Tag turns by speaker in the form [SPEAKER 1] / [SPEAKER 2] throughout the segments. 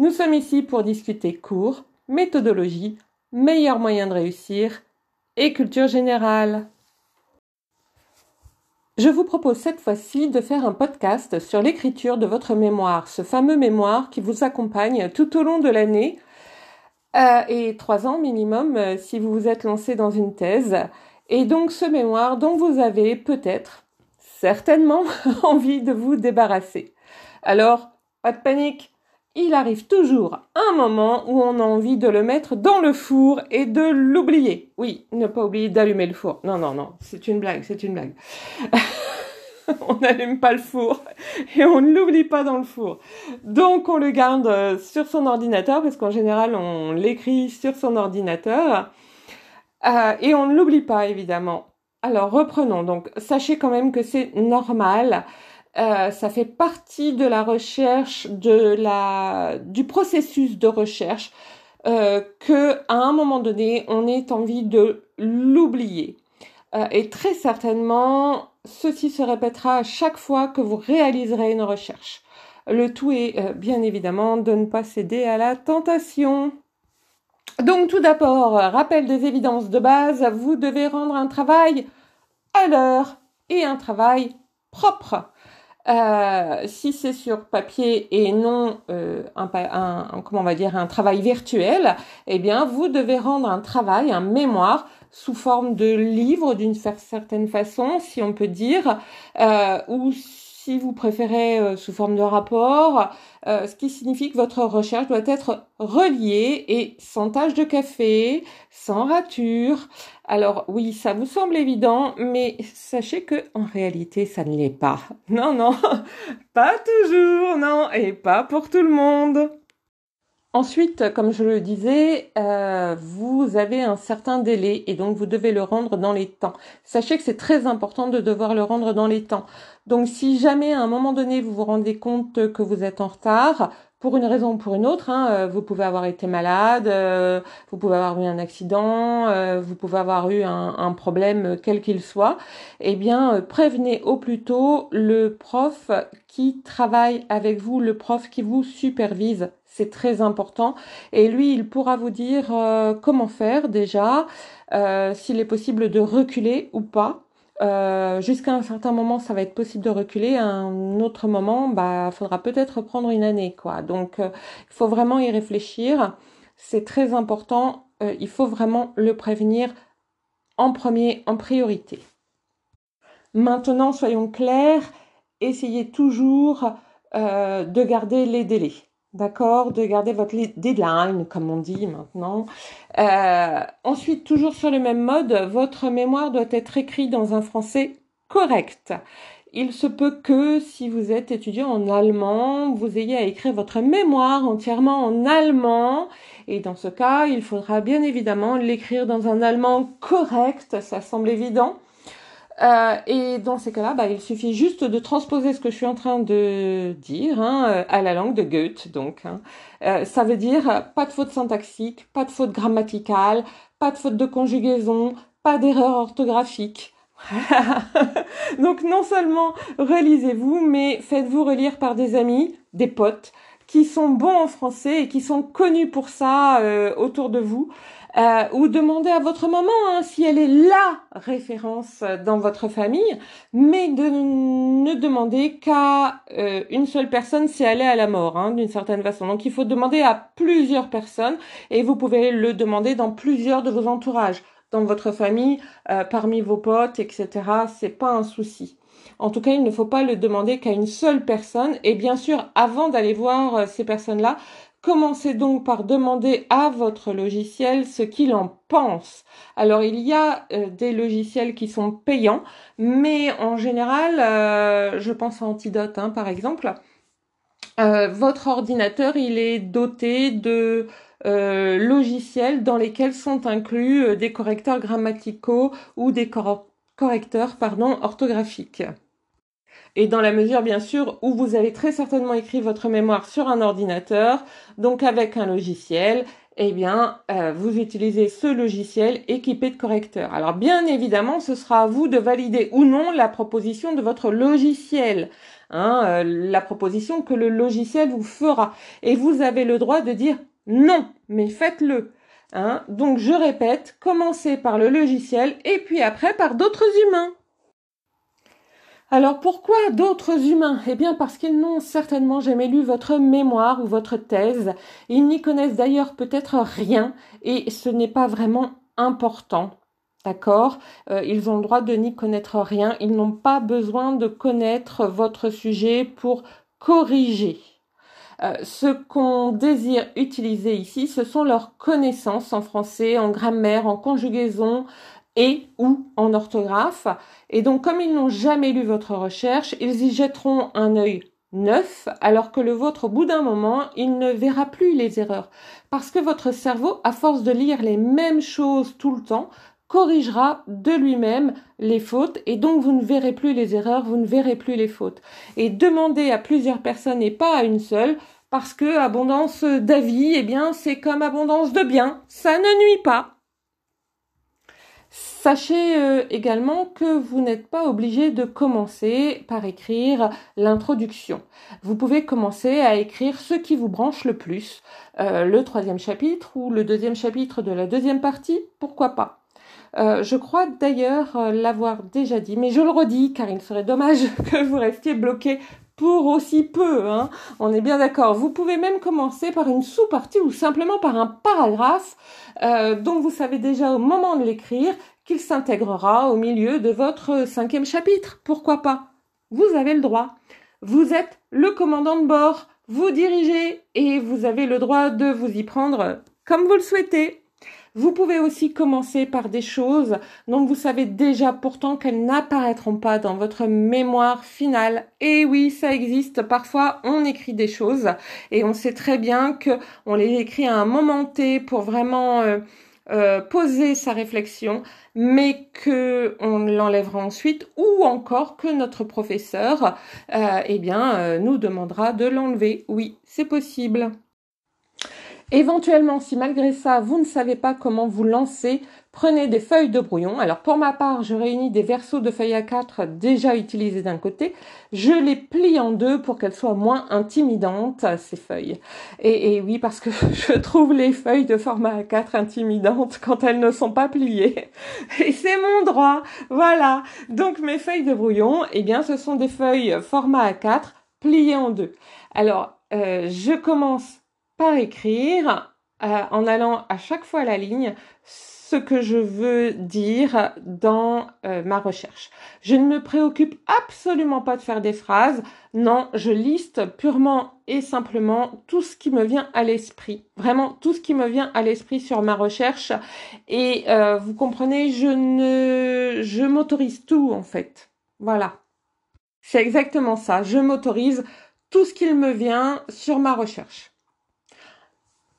[SPEAKER 1] Nous sommes ici pour discuter cours, méthodologie, meilleurs moyens de réussir et culture générale. Je vous propose cette fois-ci de faire un podcast sur l'écriture de votre mémoire, ce fameux mémoire qui vous accompagne tout au long de l'année euh, et trois ans minimum euh, si vous vous êtes lancé dans une thèse. Et donc ce mémoire dont vous avez peut-être, certainement, envie de vous débarrasser. Alors, pas de panique, il arrive toujours un moment où on a envie de le mettre dans le four et de l'oublier. Oui, ne pas oublier d'allumer le four. Non, non, non, c'est une blague, c'est une blague. on n'allume pas le four et on ne l'oublie pas dans le four. Donc on le garde euh, sur son ordinateur parce qu'en général on l'écrit sur son ordinateur euh, et on ne l'oublie pas évidemment. Alors reprenons. Donc sachez quand même que c'est normal euh, ça fait partie de la recherche, de la, du processus de recherche, euh, que à un moment donné, on ait envie de l'oublier. Euh, et très certainement, ceci se répétera à chaque fois que vous réaliserez une recherche. Le tout est bien évidemment de ne pas céder à la tentation. Donc tout d'abord, rappel des évidences de base, vous devez rendre un travail à l'heure et un travail propre. Euh, si c'est sur papier et non euh, un, un, comment on va dire un travail virtuel, eh bien vous devez rendre un travail, un mémoire sous forme de livre d'une certaine façon, si on peut dire, euh, ou si vous préférez euh, sous forme de rapport, euh, ce qui signifie que votre recherche doit être reliée et sans tache de café, sans rature. Alors oui, ça vous semble évident, mais sachez que en réalité, ça ne l'est pas. Non, non, pas toujours, non, et pas pour tout le monde. Ensuite, comme je le disais, euh, vous avez un certain délai et donc vous devez le rendre dans les temps. Sachez que c'est très important de devoir le rendre dans les temps. Donc si jamais à un moment donné vous vous rendez compte que vous êtes en retard, pour une raison ou pour une autre, hein, euh, vous pouvez avoir été malade, euh, vous pouvez avoir eu un accident, vous pouvez avoir eu un, problème quel qu'il soit, eh bien prévenez au plus tôt le prof qui travaille avec vous, le prof qui vous supervise c'est très important. Et lui, il pourra vous dire euh, comment faire déjà, euh, s'il est possible de reculer ou pas. Euh, jusqu'à un certain moment, ça va être possible de reculer. À un autre moment, bah, faudra peut-être prendre une année, quoi. Donc, il faut vraiment y réfléchir. C'est très important. il faut vraiment le prévenir en premier, en priorité. Maintenant, soyons clairs. Essayez toujours de garder les délais d'accord, de garder votre deadline, comme on dit maintenant. Euh, ensuite, toujours sur le même mode, votre mémoire doit être écrite dans un français correct. Il se peut que si vous êtes étudiant en allemand, vous ayez à écrire votre mémoire entièrement en allemand. Et dans ce cas, il faudra bien évidemment l'écrire dans un allemand correct, ça semble évident. Euh, et dans ces cas-là, bah, il suffit juste de transposer ce que je suis en train de dire hein, euh, à la langue de Goethe. Donc, hein. euh, ça veut dire pas de faute syntaxique, pas de faute grammaticale, pas de faute de conjugaison, pas d'erreur orthographique. donc non seulement relisez-vous, mais faites-vous relire par des amis, des potes, qui sont bons en français et qui sont connus pour ça euh, autour de vous. Euh, ou demandez à votre maman hein, si elle est la référence dans votre famille, mais de ne demander qu'à euh, une seule personne si elle est à la mort, hein, d'une certaine façon. Donc il faut demander à plusieurs personnes et vous pouvez le demander dans plusieurs de vos entourages, dans votre famille, euh, parmi vos potes, etc. C'est pas un souci. En tout cas, il ne faut pas le demander qu'à une seule personne. Et bien sûr, avant d'aller voir ces personnes-là, Commencez donc par demander à votre logiciel ce qu'il en pense. Alors il y a euh, des logiciels qui sont payants, mais en général, euh, je pense à Antidote hein, par exemple, euh, votre ordinateur, il est doté de logiciels dans lesquels sont inclus des correcteurs grammaticaux ou des correcteurs pardon, orthographiques. Et dans la mesure, bien sûr, où vous avez très certainement écrit votre mémoire sur un ordinateur, donc avec un logiciel, eh bien, euh, vous utilisez ce logiciel équipé de correcteurs. Alors, bien évidemment, ce sera à vous de valider ou non la proposition de votre logiciel. Hein, euh, la proposition que le logiciel vous fera. Et vous avez le droit de dire non, mais faites-le. Hein. Donc, je répète, commencez par le logiciel et puis après par d'autres humains. Alors pourquoi d'autres humains? Eh bien parce qu'ils n'ont certainement jamais lu votre mémoire ou votre thèse. Ils n'y connaissent d'ailleurs peut-être rien et ce n'est pas vraiment important. D'accord? Euh, Ils ont le droit de n'y connaître rien. Ils n'ont pas besoin de connaître votre sujet pour corriger. Euh, ce qu'on désire utiliser ici, ce sont leurs connaissances en français, en grammaire, en conjugaison, et ou en orthographe. Et donc, comme ils n'ont jamais lu votre recherche, ils y jetteront un œil neuf, alors que le vôtre, au bout d'un moment, il ne verra plus les erreurs. Parce que votre cerveau, à force de lire les mêmes choses tout le temps, corrigera de lui-même les fautes et donc vous ne verrez plus les erreurs, vous ne verrez plus les fautes. Et demandez à plusieurs personnes et pas à une seule, parce que abondance d'avis, eh bien, c'est comme abondance de biens, ça ne nuit pas. Sachez euh, également que vous n'êtes pas obligé de commencer par écrire l'introduction. Vous pouvez commencer à écrire ce qui vous branche le plus, euh, le troisième chapitre ou le deuxième chapitre de la deuxième partie, pourquoi pas. Euh, je crois d'ailleurs l'avoir déjà dit, mais je le redis car il serait dommage que vous restiez bloqué pour aussi peu. Hein. On est bien d'accord. Vous pouvez même commencer par une sous-partie ou simplement par un paragraphe euh, dont vous savez déjà au moment de l'écrire qu'il s'intégrera au milieu de votre cinquième chapitre. Pourquoi pas? Vous avez le droit. Vous êtes le commandant de bord, vous dirigez et vous avez le droit de vous y prendre comme vous le souhaitez. Vous pouvez aussi commencer par des choses dont vous savez déjà pourtant qu'elles n'apparaîtront pas dans votre mémoire finale. Et oui, ça existe. Parfois, on écrit des choses et on sait très bien que on les écrit à un moment T pour vraiment euh, euh, poser sa réflexion, mais que on l'enlèvera ensuite, ou encore que notre professeur, euh, eh bien, nous demandera de l'enlever. Oui, c'est possible. Éventuellement, si malgré ça, vous ne savez pas comment vous lancer, prenez des feuilles de brouillon. Alors pour ma part, je réunis des versos de feuilles A4 déjà utilisés d'un côté. Je les plie en deux pour qu'elles soient moins intimidantes, ces feuilles. Et, oui, parce que je trouve les feuilles de format A4 intimidantes quand elles ne sont pas pliées. Et c'est mon droit. Voilà. Donc mes feuilles de brouillon, eh bien, ce sont des feuilles format A4 pliées en deux. Alors, euh, je commence par écrire euh, en allant à chaque fois à la ligne ce que je veux dire dans euh, ma recherche. Je ne me préoccupe absolument pas de faire des phrases. Non, je liste purement et simplement tout ce qui me vient à l'esprit. Vraiment tout ce qui me vient à l'esprit sur ma recherche. Et euh, vous comprenez, je ne, je m'autorise tout en fait. Voilà. C'est exactement ça. Je m'autorise tout ce qu'il me vient sur ma recherche.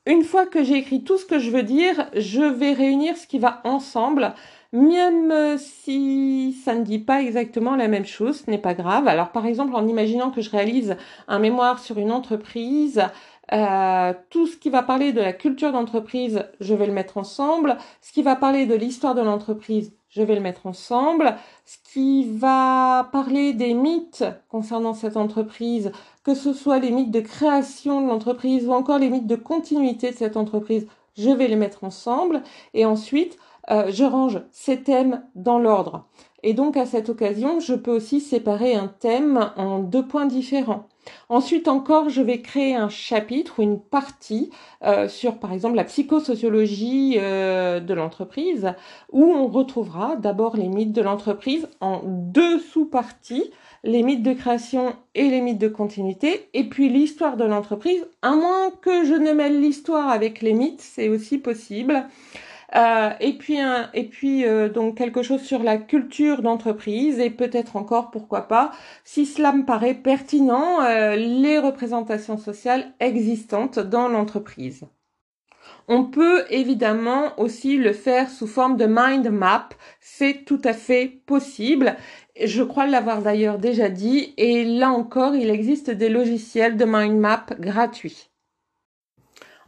[SPEAKER 1] Une fois que j'ai écrit tout ce que je veux dire, je vais réunir ce qui va ensemble, même si ça ne dit pas exactement la même chose, ce n'est pas grave. Alors par exemple, en imaginant que je réalise un mémoire sur une entreprise, euh, tout ce qui va parler de la culture d'entreprise, je vais le mettre ensemble. Ce qui va parler de l'histoire de l'entreprise, je vais le mettre ensemble. Ce qui va parler des mythes concernant cette entreprise, que ce soit les mythes de création de l'entreprise ou encore les mythes de continuité de cette entreprise, je vais les mettre ensemble. Et ensuite, euh, je range ces thèmes dans l'ordre. Et donc à cette occasion, je peux aussi séparer un thème en deux points différents. Ensuite encore, je vais créer un chapitre ou une partie euh, sur, par exemple, la psychosociologie euh, de l'entreprise, où on retrouvera d'abord les mythes de l'entreprise en deux sous-parties, les mythes de création et les mythes de continuité, et puis l'histoire de l'entreprise, à moins que je ne mêle l'histoire avec les mythes, c'est aussi possible. Euh, et puis, et puis euh, donc quelque chose sur la culture d'entreprise et peut-être encore, pourquoi pas, si cela me paraît pertinent, euh, les représentations sociales existantes dans l'entreprise. On peut évidemment aussi le faire sous forme de mind map, c'est tout à fait possible. Je crois l'avoir d'ailleurs déjà dit et là encore, il existe des logiciels de mind map gratuits.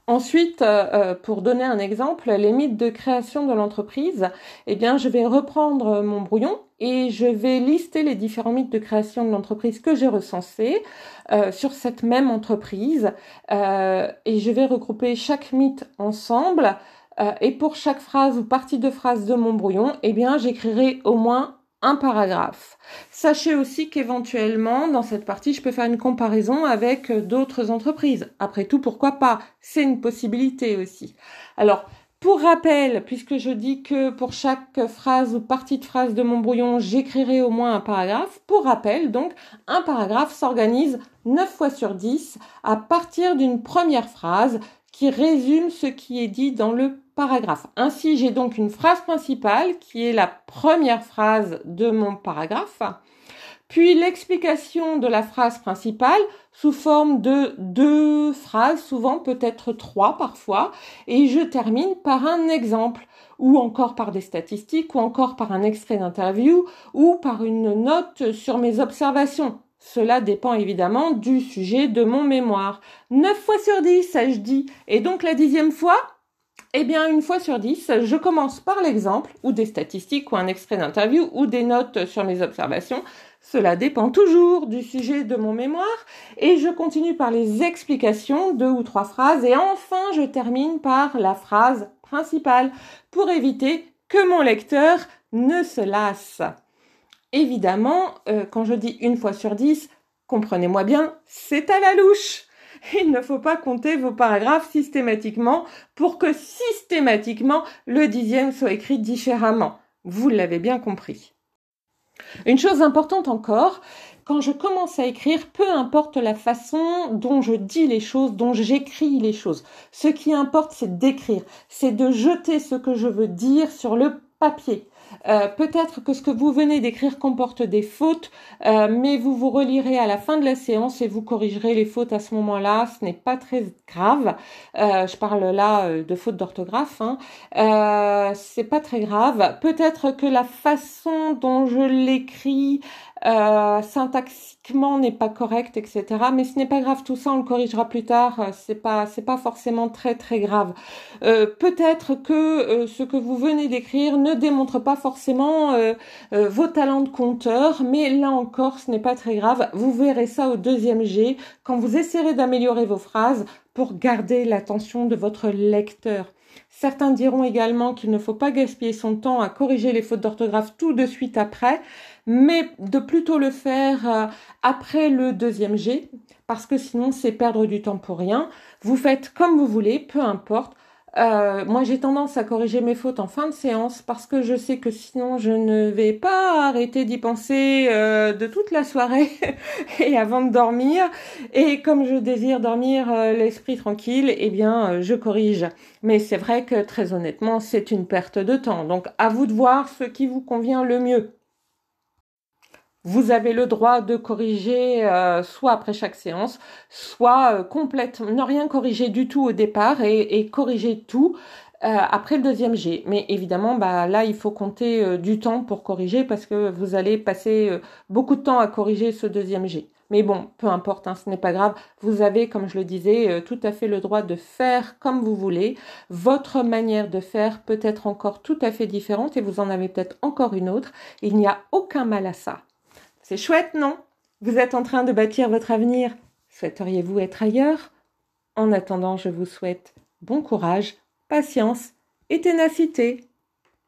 [SPEAKER 1] Ensuite, euh, euh, pour donner un exemple, les mythes de création de l'entreprise, eh bien, je vais reprendre mon brouillon et je vais lister les différents mythes de création de l'entreprise que j'ai recensés euh, sur cette même entreprise et je vais regrouper chaque mythe ensemble. et pour chaque phrase ou partie de phrase de mon brouillon, eh bien, j'écrirai au moins un paragraphe. Sachez aussi qu'éventuellement, dans cette partie, je peux faire une comparaison avec euh, d'autres entreprises. Après tout, pourquoi pas? C'est une possibilité aussi. Alors, pour rappel, puisque je dis que pour chaque phrase ou partie de phrase de mon brouillon, j'écrirai au moins un paragraphe, pour rappel, donc, un paragraphe s'organise 9 fois sur 10 à partir d'une première phrase qui résume ce qui est dit dans le paragraphe. Ainsi, j'ai donc une phrase principale qui est la première phrase de mon paragraphe, puis l'explication de la phrase principale sous forme de deux phrases, souvent peut-être trois parfois, et je termine par un exemple, ou encore par des statistiques, ou encore par un extrait d'interview, ou par une note sur mes observations. Cela dépend évidemment du sujet de mon mémoire. 9 fois sur 10, je dis. Et donc la dixième fois, eh bien, une fois sur dix, je commence par l'exemple, ou des statistiques, ou un extrait d'interview, ou des notes sur mes observations. Cela dépend toujours du sujet de mon mémoire. Et je continue par les explications, deux ou trois phrases. Et enfin, je termine par la phrase principale, pour éviter que mon lecteur ne se lasse. Évidemment, euh, quand je dis une fois sur dix, comprenez-moi bien, c'est à la louche. il ne faut pas compter vos paragraphes systématiquement pour que systématiquement le dixième soit écrit différemment. Vous l'avez bien compris. Une chose importante encore, quand je commence à écrire, peu importe la façon dont je dis les choses, dont j'écris les choses, ce qui importe, c'est d'écrire, c'est de jeter ce que je veux dire sur le papier. Euh, peut-être que ce que vous venez d'écrire comporte des fautes, euh, mais vous vous relirez à la fin de la séance et vous corrigerez les fautes à ce moment-là. Ce n'est pas très grave. Euh, je parle là de fautes d'orthographe. Hein. c'est pas très grave. Peut-être que la façon dont je l'écris euh, syntaxiquement n'est pas correct, etc. Mais ce n'est pas grave, tout ça on le corrigera plus tard. Euh, c'est pas, c'est pas forcément très très grave. Euh, peut-être que ce que vous venez d'écrire ne démontre pas forcément vos talents de conteur, mais là encore, ce n'est pas très grave. Vous verrez ça au deuxième G quand vous essaierez d'améliorer vos phrases pour garder l'attention de votre lecteur. Certains diront également qu'il ne faut pas gaspiller son temps à corriger les fautes d'orthographe tout de suite après, mais de plutôt le faire euh, après le deuxième G, parce que sinon c'est perdre du temps pour rien. Vous faites comme vous voulez, peu importe. Euh, moi, j'ai tendance à corriger mes fautes en fin de séance parce que je sais que sinon je ne vais pas arrêter d'y penser euh, de toute la soirée et avant de dormir. Et comme je désire dormir l'esprit tranquille, eh bien, je corrige. Mais c'est vrai que très honnêtement, c'est une perte de temps. Donc, à vous de voir ce qui vous convient le mieux. Vous avez le droit de corriger euh, soit après chaque séance, soit euh, complètement, ne rien corriger du tout au départ et, corriger tout euh, après le deuxième G. Mais évidemment, bah, là, il faut compter du temps pour corriger parce que vous allez passer beaucoup de temps à corriger ce deuxième G. Mais bon, peu importe, hein, ce n'est pas grave. Vous avez, comme je le disais, tout à fait le droit de faire comme vous voulez. Votre manière de faire peut être encore tout à fait différente et vous en avez peut-être encore une autre. Il n'y a aucun mal à ça. C'est chouette, non? Vous êtes en train de bâtir votre avenir. Souhaiteriez-vous être ailleurs? En attendant, je vous souhaite bon courage, patience et ténacité.